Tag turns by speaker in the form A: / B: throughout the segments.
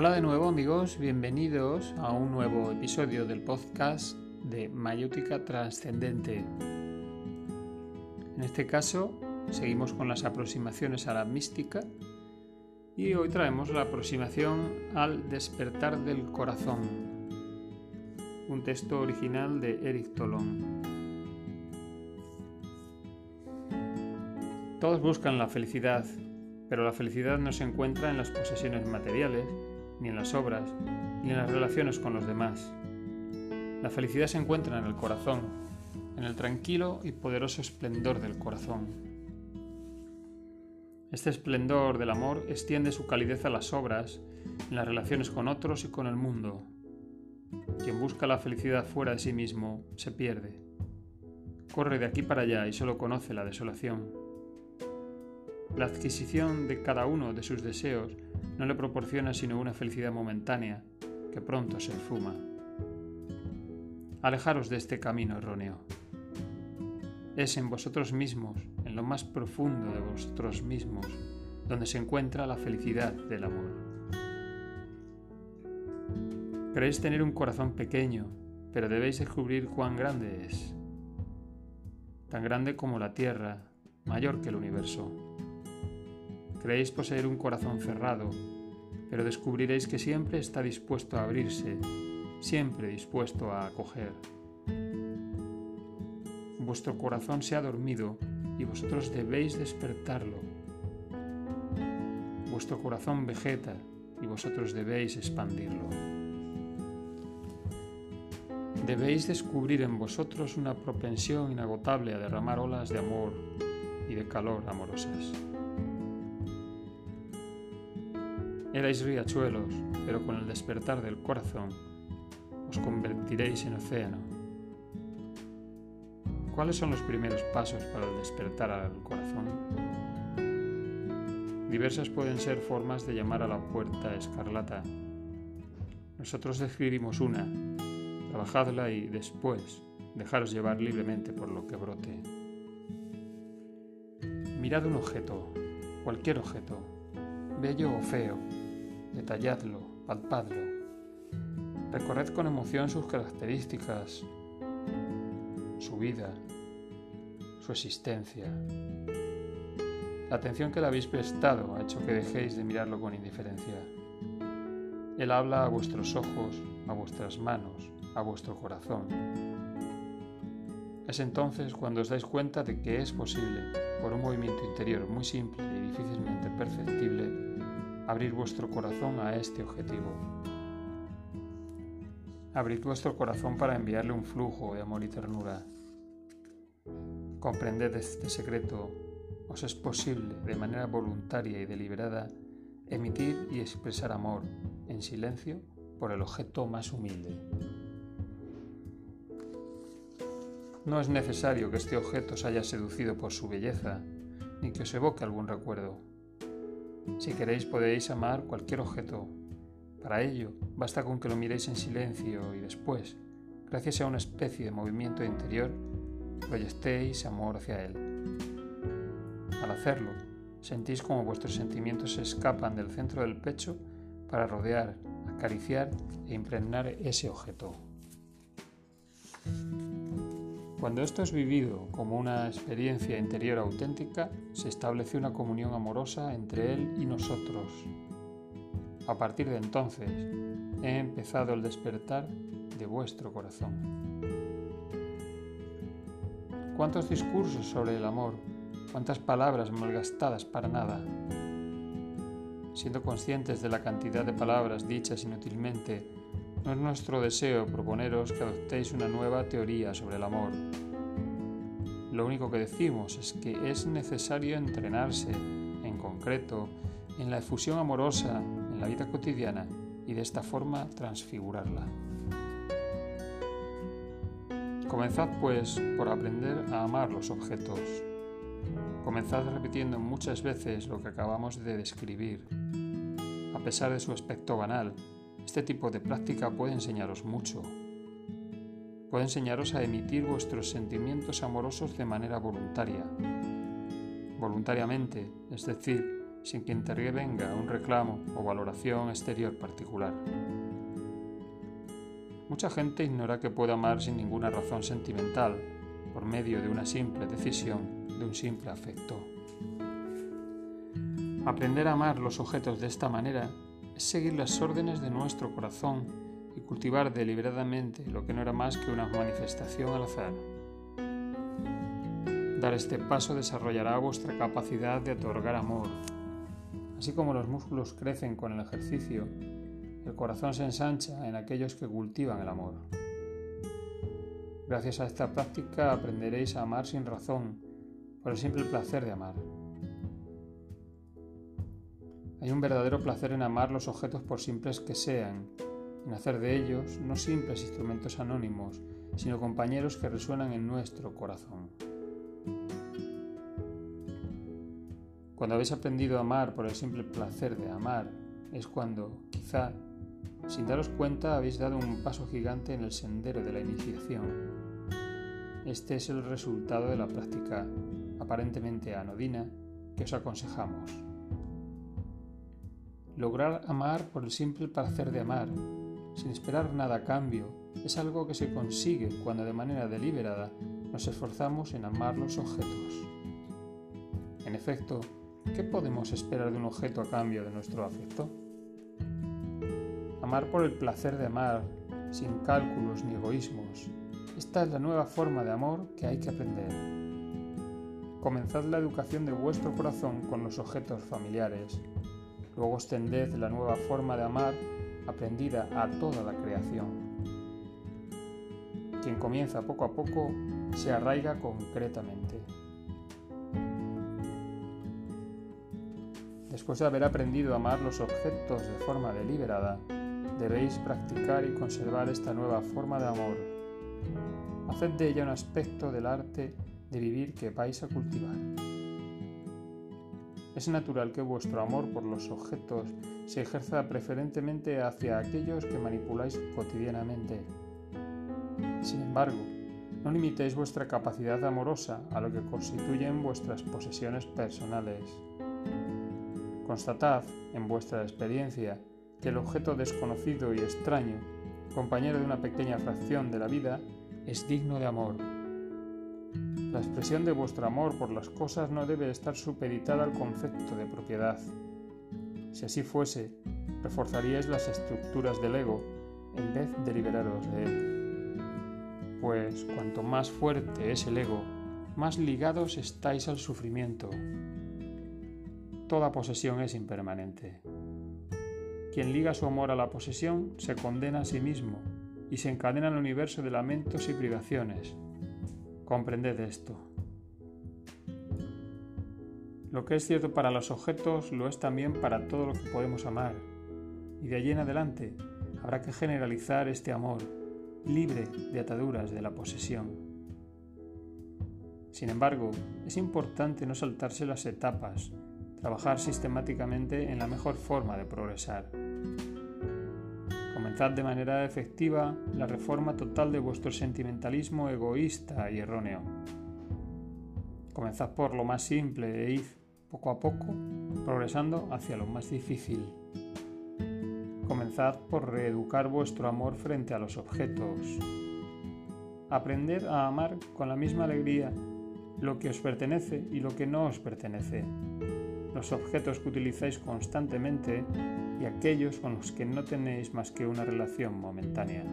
A: Hola de nuevo amigos, bienvenidos a un nuevo episodio del podcast de Mayótica Trascendente. En este caso seguimos con las aproximaciones a la mística y hoy traemos la aproximación al despertar del corazón, un texto original de Eric Tolón. Todos buscan la felicidad, pero la felicidad no se encuentra en las posesiones materiales, ni en las obras, ni en las relaciones con los demás. La felicidad se encuentra en el corazón, en el tranquilo y poderoso esplendor del corazón. Este esplendor del amor extiende su calidez a las obras, en las relaciones con otros y con el mundo. Quien busca la felicidad fuera de sí mismo se pierde. Corre de aquí para allá y solo conoce la desolación. La adquisición de cada uno de sus deseos no le proporciona sino una felicidad momentánea que pronto se esfuma. Alejaros de este camino erróneo. Es en vosotros mismos, en lo más profundo de vosotros mismos, donde se encuentra la felicidad del amor. Creéis tener un corazón pequeño, pero debéis descubrir cuán grande es. Tan grande como la tierra, mayor que el universo. Creéis poseer un corazón cerrado, pero descubriréis que siempre está dispuesto a abrirse, siempre dispuesto a acoger. Vuestro corazón se ha dormido y vosotros debéis despertarlo. Vuestro corazón vegeta y vosotros debéis expandirlo. Debéis descubrir en vosotros una propensión inagotable a derramar olas de amor y de calor amorosas. Erais riachuelos, pero con el despertar del corazón os convertiréis en océano. ¿Cuáles son los primeros pasos para el despertar al corazón? Diversas pueden ser formas de llamar a la puerta escarlata. Nosotros describimos una, trabajadla y después dejaros llevar libremente por lo que brote. Mirad un objeto, cualquier objeto, bello o feo, detalladlo, palpadlo. Recorred con emoción sus características, su vida, su existencia. La atención que le habéis prestado ha hecho que dejéis de mirarlo con indiferencia. Él habla a vuestros ojos, a vuestras manos, a vuestro corazón. Es entonces cuando os dais cuenta de que es posible, por un movimiento interior muy simple y difícilmente perceptible, abrir vuestro corazón a este objetivo. Abrid vuestro corazón para enviarle un flujo de amor y ternura. Comprended este secreto. Os es posible, de manera voluntaria y deliberada, emitir y expresar amor en silencio por el objeto más humilde. No es necesario que este objeto os haya seducido por su belleza, ni que os evoque algún recuerdo. Si queréis podéis amar cualquier objeto. Para ello, basta con que lo miréis en silencio y después, gracias a una especie de movimiento interior, proyectéis amor hacia él. Al hacerlo, sentís como vuestros sentimientos se escapan del centro del pecho para rodear, acariciar e impregnar ese objeto. Cuando esto es vivido como una experiencia interior auténtica, se establece una comunión amorosa entre Él y nosotros. A partir de entonces, he empezado el despertar de vuestro corazón. ¿Cuántos discursos sobre el amor? ¿Cuántas palabras malgastadas para nada? Siendo conscientes de la cantidad de palabras dichas inútilmente, no es nuestro deseo proponeros que adoptéis una nueva teoría sobre el amor. Lo único que decimos es que es necesario entrenarse, en concreto, en la efusión amorosa en la vida cotidiana y de esta forma transfigurarla. Comenzad pues por aprender a amar los objetos. Comenzad repitiendo muchas veces lo que acabamos de describir. A pesar de su aspecto banal, este tipo de práctica puede enseñaros mucho. Puede enseñaros a emitir vuestros sentimientos amorosos de manera voluntaria. Voluntariamente, es decir, sin que intervenga un reclamo o valoración exterior particular. Mucha gente ignora que puede amar sin ninguna razón sentimental, por medio de una simple decisión, de un simple afecto. Aprender a amar los objetos de esta manera seguir las órdenes de nuestro corazón y cultivar deliberadamente lo que no era más que una manifestación al azar. Dar este paso desarrollará vuestra capacidad de otorgar amor. Así como los músculos crecen con el ejercicio, el corazón se ensancha en aquellos que cultivan el amor. Gracias a esta práctica aprenderéis a amar sin razón, por el simple placer de amar. Hay un verdadero placer en amar los objetos por simples que sean, en hacer de ellos no simples instrumentos anónimos, sino compañeros que resuenan en nuestro corazón. Cuando habéis aprendido a amar por el simple placer de amar, es cuando, quizá, sin daros cuenta, habéis dado un paso gigante en el sendero de la iniciación. Este es el resultado de la práctica aparentemente anodina que os aconsejamos. Lograr amar por el simple placer de amar, sin esperar nada a cambio, es algo que se consigue cuando de manera deliberada nos esforzamos en amar los objetos. En efecto, ¿qué podemos esperar de un objeto a cambio de nuestro afecto? Amar por el placer de amar, sin cálculos ni egoísmos. Esta es la nueva forma de amor que hay que aprender. Comenzad la educación de vuestro corazón con los objetos familiares. Luego extended la nueva forma de amar aprendida a toda la creación. Quien comienza poco a poco se arraiga concretamente. Después de haber aprendido a amar los objetos de forma deliberada, debéis practicar y conservar esta nueva forma de amor. Haced de ella un aspecto del arte de vivir que vais a cultivar. Es natural que vuestro amor por los objetos se ejerza preferentemente hacia aquellos que manipuláis cotidianamente. Sin embargo, no limitéis vuestra capacidad amorosa a lo que constituyen vuestras posesiones personales. Constatad, en vuestra experiencia, que el objeto desconocido y extraño, compañero de una pequeña fracción de la vida, es digno de amor. La expresión de vuestro amor por las cosas no debe estar supeditada al concepto de propiedad. Si así fuese, reforzaríais las estructuras del ego en vez de liberaros de él. Pues cuanto más fuerte es el ego, más ligados estáis al sufrimiento. Toda posesión es impermanente. Quien liga su amor a la posesión se condena a sí mismo y se encadena el universo de lamentos y privaciones. Comprended esto. Lo que es cierto para los objetos lo es también para todo lo que podemos amar. Y de allí en adelante habrá que generalizar este amor, libre de ataduras de la posesión. Sin embargo, es importante no saltarse las etapas, trabajar sistemáticamente en la mejor forma de progresar. Comenzad de manera efectiva la reforma total de vuestro sentimentalismo egoísta y erróneo. Comenzad por lo más simple e id poco a poco progresando hacia lo más difícil. Comenzad por reeducar vuestro amor frente a los objetos. Aprended a amar con la misma alegría lo que os pertenece y lo que no os pertenece los objetos que utilizáis constantemente y aquellos con los que no tenéis más que una relación momentánea.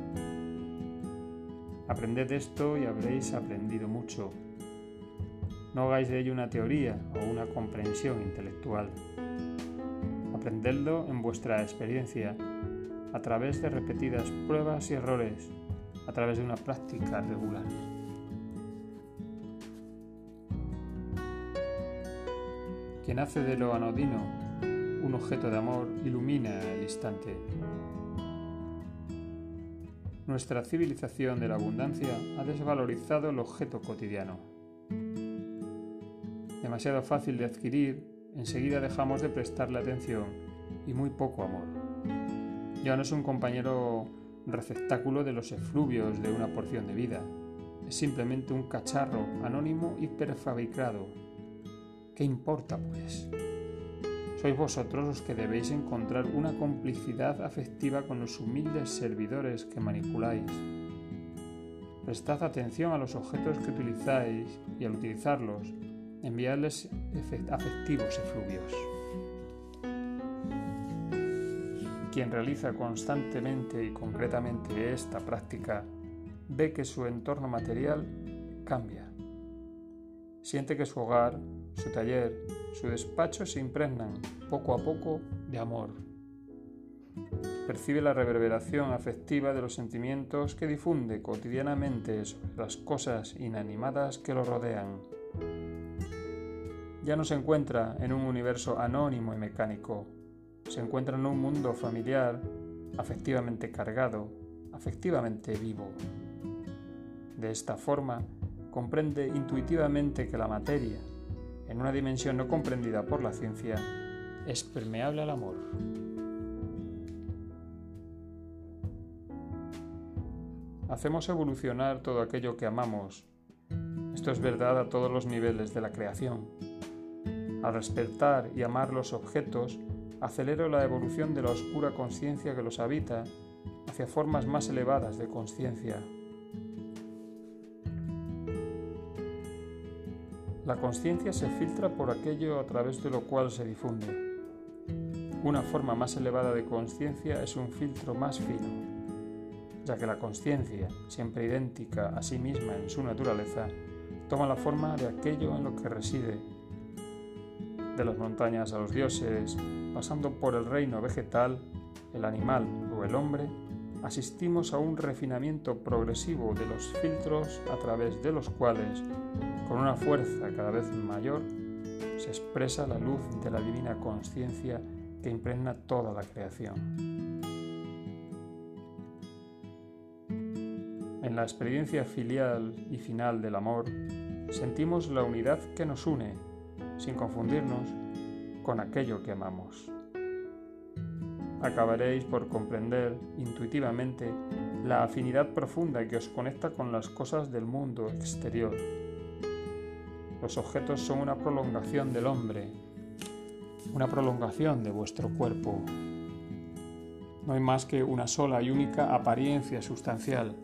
A: Aprended esto y habréis aprendido mucho. No hagáis de ello una teoría o una comprensión intelectual. Aprendedlo en vuestra experiencia, a través de repetidas pruebas y errores, a través de una práctica regular. Quien hace de lo anodino un objeto de amor ilumina el instante. Nuestra civilización de la abundancia ha desvalorizado el objeto cotidiano. Demasiado fácil de adquirir, enseguida dejamos de prestarle atención y muy poco amor. Ya no es un compañero receptáculo de los efluvios de una porción de vida, es simplemente un cacharro anónimo y prefabricado ¿Qué importa, pues? Sois vosotros los que debéis encontrar una complicidad afectiva con los humildes servidores que manipuláis. Prestad atención a los objetos que utilizáis y al utilizarlos, enviadles afectivos efluvios. Quien realiza constantemente y concretamente esta práctica ve que su entorno material cambia. Siente que su hogar, su taller, su despacho se impregnan poco a poco de amor. Percibe la reverberación afectiva de los sentimientos que difunde cotidianamente sobre las cosas inanimadas que lo rodean. Ya no se encuentra en un universo anónimo y mecánico, se encuentra en un mundo familiar, afectivamente cargado, afectivamente vivo. De esta forma, comprende intuitivamente que la materia, en una dimensión no comprendida por la ciencia, es permeable al amor. Hacemos evolucionar todo aquello que amamos. Esto es verdad a todos los niveles de la creación. Al respetar y amar los objetos, acelero la evolución de la oscura conciencia que los habita hacia formas más elevadas de conciencia. La conciencia se filtra por aquello a través de lo cual se difunde. Una forma más elevada de conciencia es un filtro más fino, ya que la conciencia, siempre idéntica a sí misma en su naturaleza, toma la forma de aquello en lo que reside. De las montañas a los dioses, pasando por el reino vegetal, el animal o el hombre, asistimos a un refinamiento progresivo de los filtros a través de los cuales con una fuerza cada vez mayor, se expresa la luz de la divina conciencia que impregna toda la creación. En la experiencia filial y final del amor, sentimos la unidad que nos une, sin confundirnos, con aquello que amamos. Acabaréis por comprender intuitivamente la afinidad profunda que os conecta con las cosas del mundo exterior los objetos son una prolongación del hombre, una prolongación de vuestro cuerpo. No hay más que una sola y única apariencia sustancial.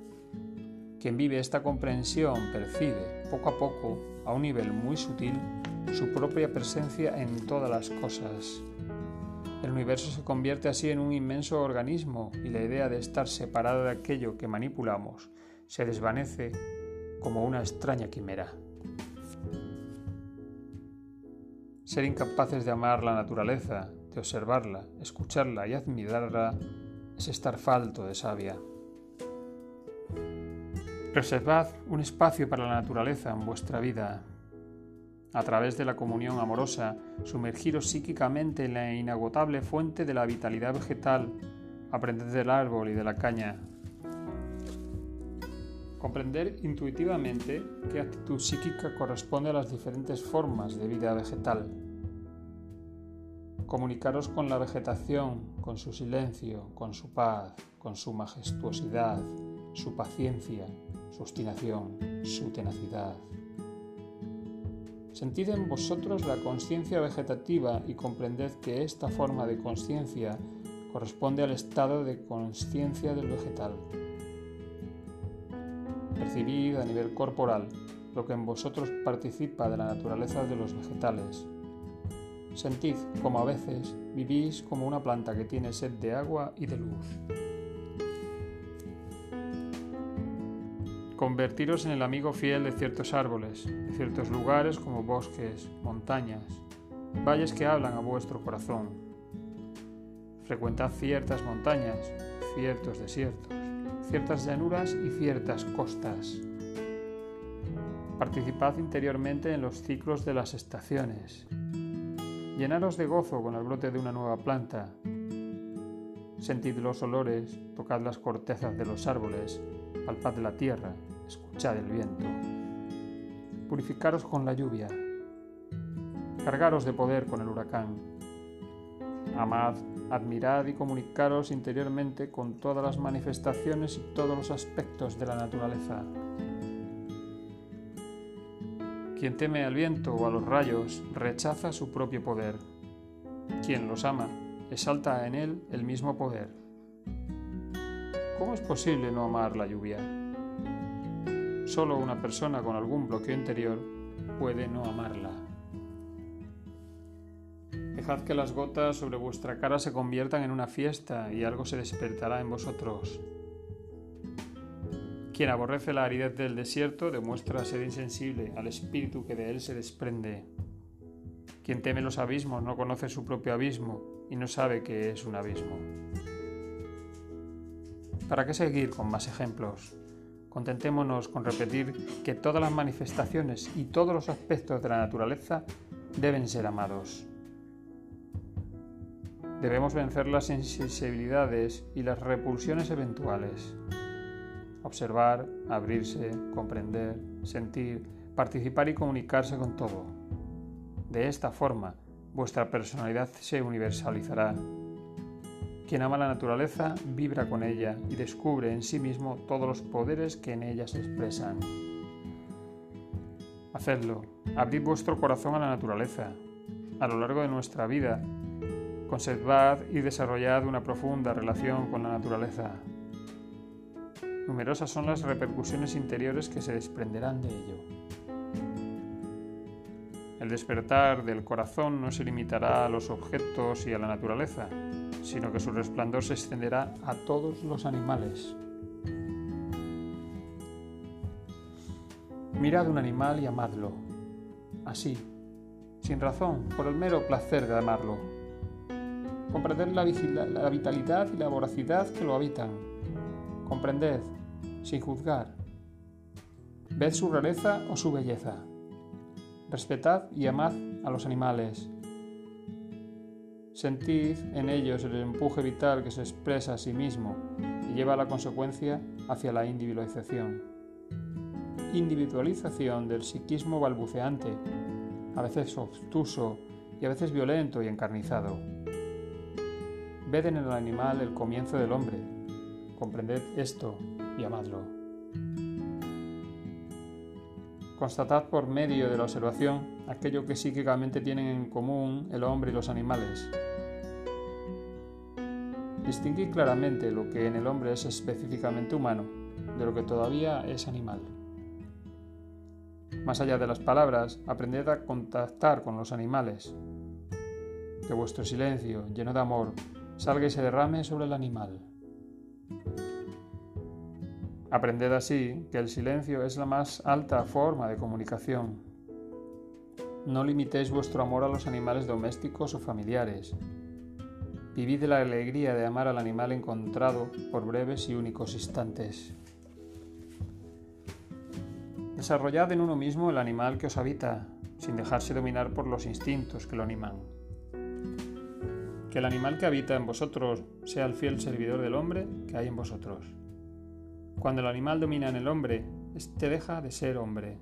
A: Quien vive esta comprensión percibe, poco a poco, a un nivel muy sutil, su propia presencia en todas las cosas. El universo se convierte así en un inmenso organismo y la idea de estar separada de aquello que manipulamos se desvanece como una extraña quimera. Ser incapaces de amar la naturaleza, de observarla, escucharla y admirarla, es estar falto de sabia. Reservad un espacio para la naturaleza en vuestra vida. A través de la comunión amorosa, sumergiros psíquicamente en la inagotable fuente de la vitalidad vegetal, aprended del árbol y de la caña. Comprender intuitivamente qué actitud psíquica corresponde a las diferentes formas de vida vegetal Comunicaros con la vegetación, con su silencio, con su paz, con su majestuosidad, su paciencia, su obstinación, su tenacidad. Sentid en vosotros la conciencia vegetativa y comprended que esta forma de conciencia corresponde al estado de conciencia del vegetal. Percibid a nivel corporal lo que en vosotros participa de la naturaleza de los vegetales Sentid como a veces vivís como una planta que tiene sed de agua y de luz. Convertiros en el amigo fiel de ciertos árboles, de ciertos lugares como bosques, montañas, valles que hablan a vuestro corazón. Frecuentad ciertas montañas, ciertos desiertos, ciertas llanuras y ciertas costas. Participad interiormente en los ciclos de las estaciones Llenaros de gozo con el brote de una nueva planta. Sentid los olores, tocad las cortezas de los árboles, palpad la tierra, escuchad el viento. Purificaros con la lluvia. Cargaros de poder con el huracán. Amad, admirad y comunicaros interiormente con todas las manifestaciones y todos los aspectos de la naturaleza. Quien teme al viento o a los rayos rechaza su propio poder. quien los ama exalta en él el mismo poder. ¿Cómo es posible no amar la lluvia? Solo una persona con algún bloqueo interior puede no amarla. Dejad que las gotas sobre vuestra cara se conviertan en una fiesta y algo se despertará en vosotros. Quien aborrece la aridez del desierto demuestra ser insensible al espíritu que de él se desprende. Quien teme los abismos no conoce su propio abismo y no sabe que es un abismo. ¿Para qué seguir con más ejemplos? Contentémonos con repetir que todas las manifestaciones y todos los aspectos de la naturaleza deben ser amados. Debemos vencer las insensibilidades y las repulsiones eventuales. Observar, abrirse, comprender, sentir, participar y comunicarse con todo. De esta forma, vuestra personalidad se universalizará. Quien ama la naturaleza vibra con ella y descubre en sí mismo todos los poderes que en ella se expresan. Hacedlo, abrid vuestro corazón a la naturaleza. A lo largo de nuestra vida, conservad y desarrollad una profunda relación con la naturaleza. Numerosas son las repercusiones interiores que se desprenderán de ello. El despertar del corazón no se limitará a los objetos y a la naturaleza, sino que su resplandor se extenderá a todos los animales. Mirad un animal y amadlo, así, sin razón, por el mero placer de amarlo. Comprended la, la vitalidad y la voracidad que lo habitan. Comprended, sin juzgar. Ved su rareza o su belleza Respetad y amad a los animales. Sentid en ellos el empuje vital que se expresa a sí mismo y lleva a la consecuencia hacia la individualización. Individualización del psiquismo balbuceante, a veces obtuso y a veces violento y encarnizado. Ved en el animal el comienzo del hombre. Comprended esto y amadlo. Constatad por medio de la observación aquello que psíquicamente tienen en común el hombre y los animales. Distinguid claramente lo que en el hombre es específicamente humano de lo que todavía es animal. Más allá de las palabras, aprended a contactar con los animales. Que vuestro silencio, lleno de amor, salga y se derrame sobre el animal. Aprended así que el silencio es la más alta forma de comunicación. No limitéis vuestro amor a los animales domésticos o familiares. Vivid la alegría de amar al animal encontrado por breves y únicos instantes. Desarrollad en uno mismo el animal que os habita, sin dejarse dominar por los instintos que lo animan. Que el animal que habita en vosotros sea el fiel servidor del hombre que hay en vosotros. Cuando el animal domina en el hombre, éste deja de ser hombre.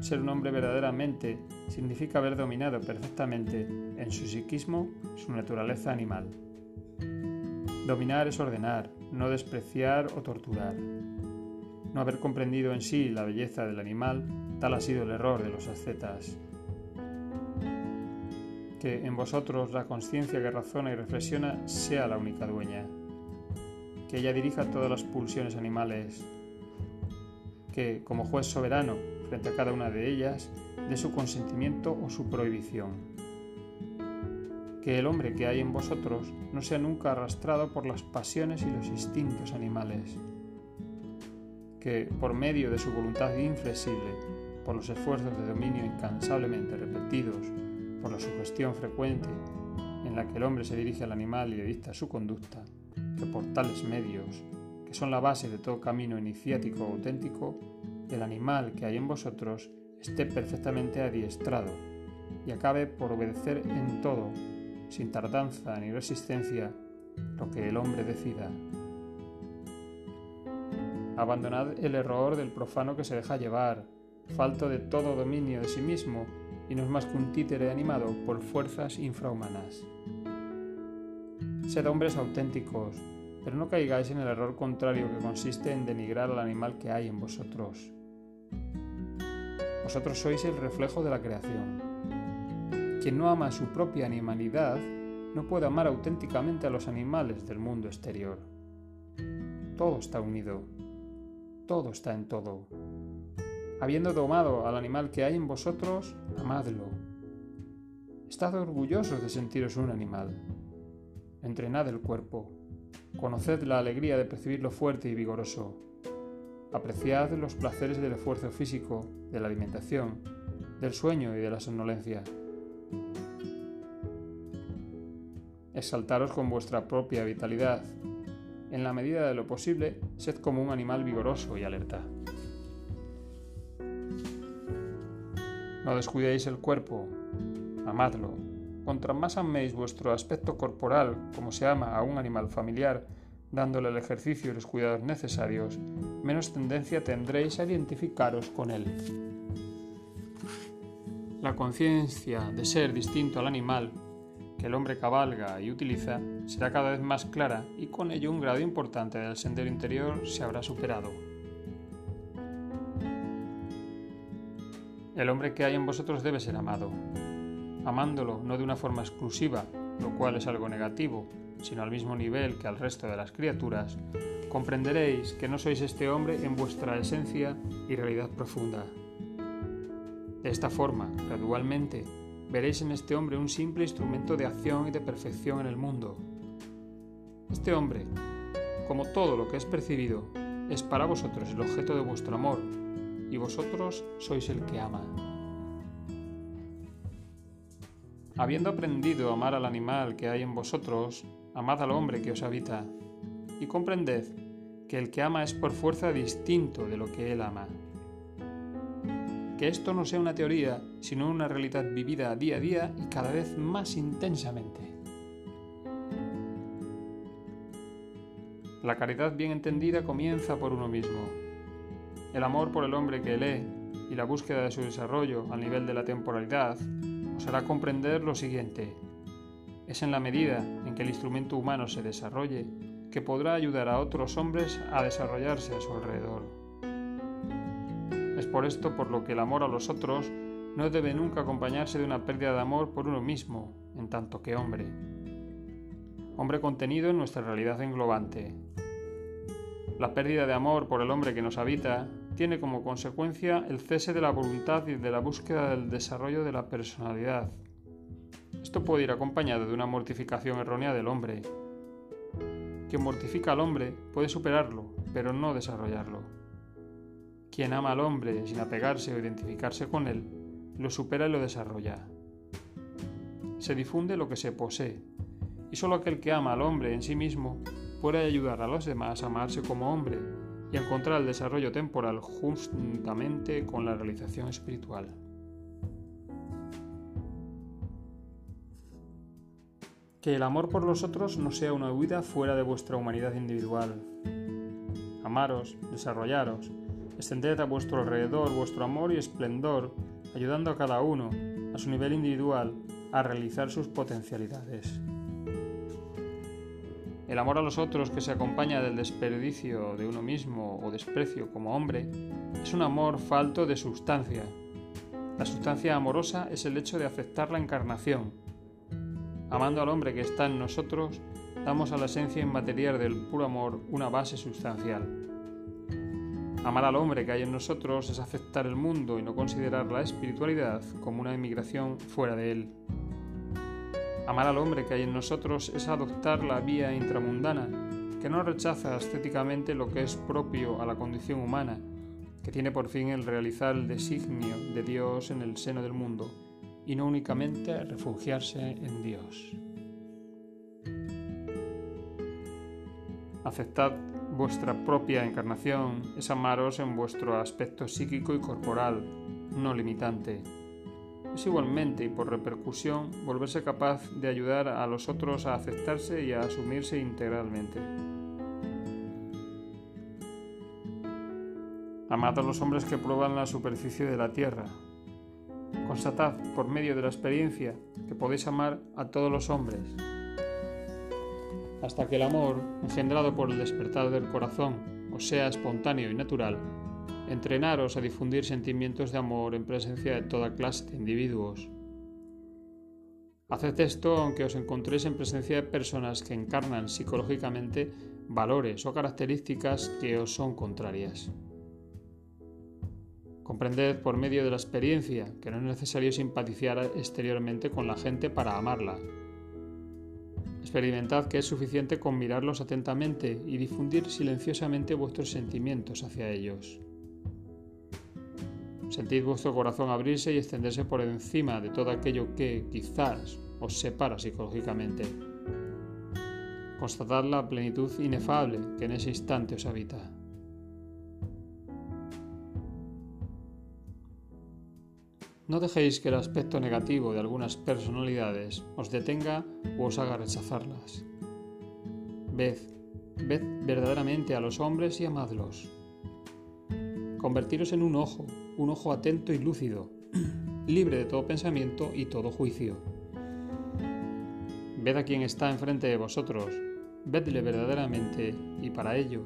A: Ser un hombre verdaderamente significa haber dominado perfectamente en su psiquismo su naturaleza animal. Dominar es ordenar, no despreciar o torturar. No haber comprendido en sí la belleza del animal, tal ha sido el error de los ascetas. Que en vosotros la conciencia que razona y reflexiona sea la única dueña que ella dirija todas las pulsiones animales, que, como juez soberano, frente a cada una de ellas, dé su consentimiento o su prohibición. Que el hombre que hay en vosotros no sea nunca arrastrado por las pasiones y los instintos animales. Que, por medio de su voluntad inflexible, por los esfuerzos de dominio incansablemente repetidos, por la sugestión frecuente en la que el hombre se dirige al animal y le dicta su conducta, que por tales medios, que son la base de todo camino iniciático auténtico, el animal que hay en vosotros esté perfectamente adiestrado y acabe por obedecer en todo, sin tardanza ni resistencia, lo que el hombre decida. Abandonad el error del profano que se deja llevar, falto de todo dominio de sí mismo y no es más que un títere animado por fuerzas infrahumanas. Sed hombres auténticos, pero no caigáis en el error contrario que consiste en denigrar al animal que hay en vosotros. Vosotros sois el reflejo de la creación. Quien no ama su propia animalidad no puede amar auténticamente a los animales del mundo exterior. Todo está unido, todo está en todo. Habiendo domado al animal que hay en vosotros, amadlo. Estad orgullosos de sentiros un animal. Entrenad el cuerpo. Conoced la alegría de percibirlo fuerte y vigoroso. Apreciad los placeres del esfuerzo físico, de la alimentación, del sueño y de la somnolencia. Exaltaros con vuestra propia vitalidad. En la medida de lo posible, sed como un animal vigoroso y alerta. No descuidéis el cuerpo, amadlo. Contra más améis vuestro aspecto corporal, como se ama a un animal familiar, dándole el ejercicio y los cuidados necesarios, menos tendencia tendréis a identificaros con él. La conciencia de ser distinto al animal que el hombre cabalga y utiliza será cada vez más clara y con ello un grado importante del sendero interior se habrá superado. El hombre que hay en vosotros debe ser amado, amándolo no de una forma exclusiva, lo cual es algo negativo, sino al mismo nivel que al resto de las criaturas, comprenderéis que no sois este hombre en vuestra esencia y realidad profunda. De esta forma, gradualmente, veréis en este hombre un simple instrumento de acción y de perfección en el mundo. Este hombre, como todo lo que es percibido, es para vosotros el objeto de vuestro amor, y vosotros sois el que ama. Habiendo aprendido a amar al animal que hay en vosotros, amad al hombre que os habita, y comprended que el que ama es por fuerza distinto de lo que él ama que esto no sea una teoría, sino una realidad vivida día a día y cada vez más intensamente. La caridad bien entendida comienza por uno mismo. El amor por el hombre que lee y la búsqueda de su desarrollo al nivel de la temporalidad nos hará comprender lo siguiente. Es en la medida en que el instrumento humano se desarrolle que podrá ayudar a otros hombres a desarrollarse a su alrededor. Es por esto por lo que el amor a los otros no debe nunca acompañarse de una pérdida de amor por uno mismo, en tanto que hombre. Hombre contenido en nuestra realidad englobante. La pérdida de amor por el hombre que nos habita tiene como consecuencia el cese de la voluntad y de la búsqueda del desarrollo de la personalidad. Esto puede ir acompañado de una mortificación errónea del hombre. Quien mortifica al hombre puede superarlo, pero no desarrollarlo. Quien ama al hombre sin apegarse o identificarse con él, lo supera y lo desarrolla. Se difunde lo que se posee, y solo aquel que ama al hombre en sí mismo puede ayudar a los demás a amarse como hombre y encontrar el desarrollo temporal juntamente con la realización espiritual. Que el amor por los otros no sea una huida fuera de vuestra humanidad individual. Amaros, desarrollaros, Extended a vuestro alrededor vuestro amor y esplendor, ayudando a cada uno, a su nivel individual, a realizar sus potencialidades. El amor a los otros que se acompaña del desperdicio de uno mismo o desprecio como hombre es un amor falto de sustancia. La sustancia amorosa es el hecho de aceptar la encarnación. Amando al hombre que está en nosotros, damos a la esencia inmaterial del puro amor una base sustancial. Amar al hombre que hay en nosotros es aceptar el mundo y no considerar la espiritualidad como una emigración fuera de él. Amar al hombre que hay en nosotros es adoptar la vía intramundana, que no rechaza estéticamente lo que es propio a la condición humana, que tiene por fin el realizar el designio de Dios en el seno del mundo, y no únicamente refugiarse en Dios. Aceptad vuestra propia encarnación es amaros en vuestro aspecto psíquico y corporal, no limitante. Es igualmente y por repercusión volverse capaz de ayudar a los otros a aceptarse y a asumirse integralmente. Amad a los hombres que prueban la superficie de la tierra. Constatad por medio de la experiencia que podéis amar a todos los hombres, hasta que el amor, engendrado por el despertar del corazón, os sea espontáneo y natural, entrenaros a difundir sentimientos de amor en presencia de toda clase de individuos. Haced esto aunque os encontréis en presencia de personas que encarnan psicológicamente valores o características que os son contrarias. Comprended por medio de la experiencia que no es necesario simpatizar exteriormente con la gente para amarla. Experimentad que es suficiente con mirarlos atentamente y difundir silenciosamente vuestros sentimientos hacia ellos. Sentid vuestro corazón abrirse y extenderse por encima de todo aquello que quizás os separa psicológicamente. Constatad la plenitud inefable que en ese instante os habita. No dejéis que el aspecto negativo de algunas personalidades os detenga o os haga rechazarlas. Ved, ved verdaderamente a los hombres y amadlos. Convertiros en un ojo un ojo atento y lúcido, libre de todo pensamiento y todo juicio. Ved a quien está enfrente de vosotros, vedle verdaderamente y para ello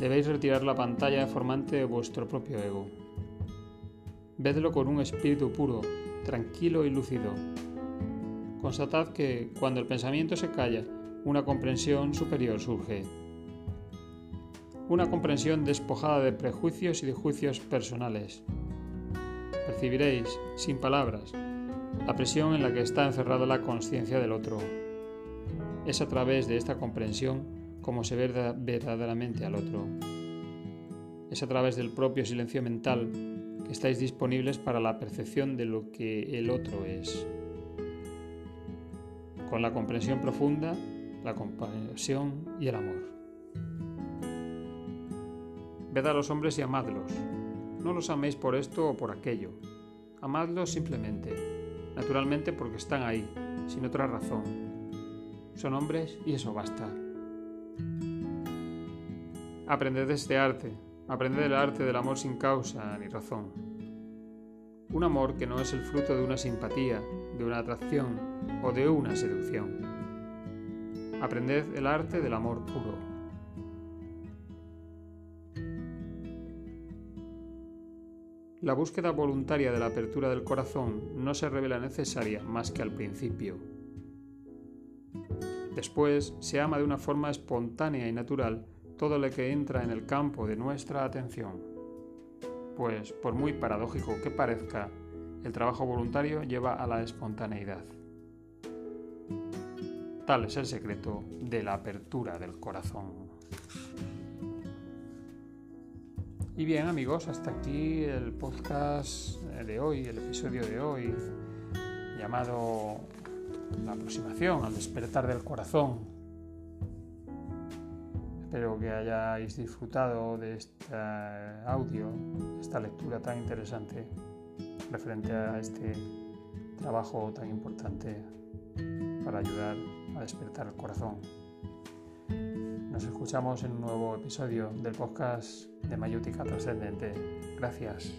A: debéis retirar la pantalla formante de vuestro propio ego. Vedlo con un espíritu puro, tranquilo y lúcido. Constatad que cuando el pensamiento se calla, una comprensión superior surge. Una comprensión despojada de prejuicios y de juicios personales, percibiréis, sin palabras, la presión en la que está encerrada la conciencia del otro. Es a través de esta comprensión como se ve verdaderamente al otro. Es a través del propio silencio mental que estáis disponibles para la percepción de lo que el otro es. Con la comprensión profunda, la compasión y el amor. Ved a los hombres y amadlos, no los améis por esto o por aquello. Amadlos simplemente, naturalmente porque están ahí, sin otra razón. Son hombres y eso basta. Aprended este arte, aprended el arte del amor sin causa ni razón. Un amor que no es el fruto de una simpatía, de una atracción o de una seducción. Aprended el arte del amor puro. La búsqueda voluntaria de la apertura del corazón no se revela necesaria más que al principio. Después se ama de una forma espontánea y natural todo lo que entra en el campo de nuestra atención. Pues, por muy paradójico que parezca, el trabajo voluntario lleva a la espontaneidad. Tal es el secreto de la apertura del corazón. Y bien amigos, hasta aquí el podcast de hoy, el episodio de hoy, llamado La aproximación al despertar del corazón. Espero que hayáis disfrutado de este audio, esta lectura tan interesante referente a este trabajo tan importante para ayudar a despertar el corazón. Nos escuchamos en un nuevo episodio del podcast de Mayútica Trascendente. Gracias.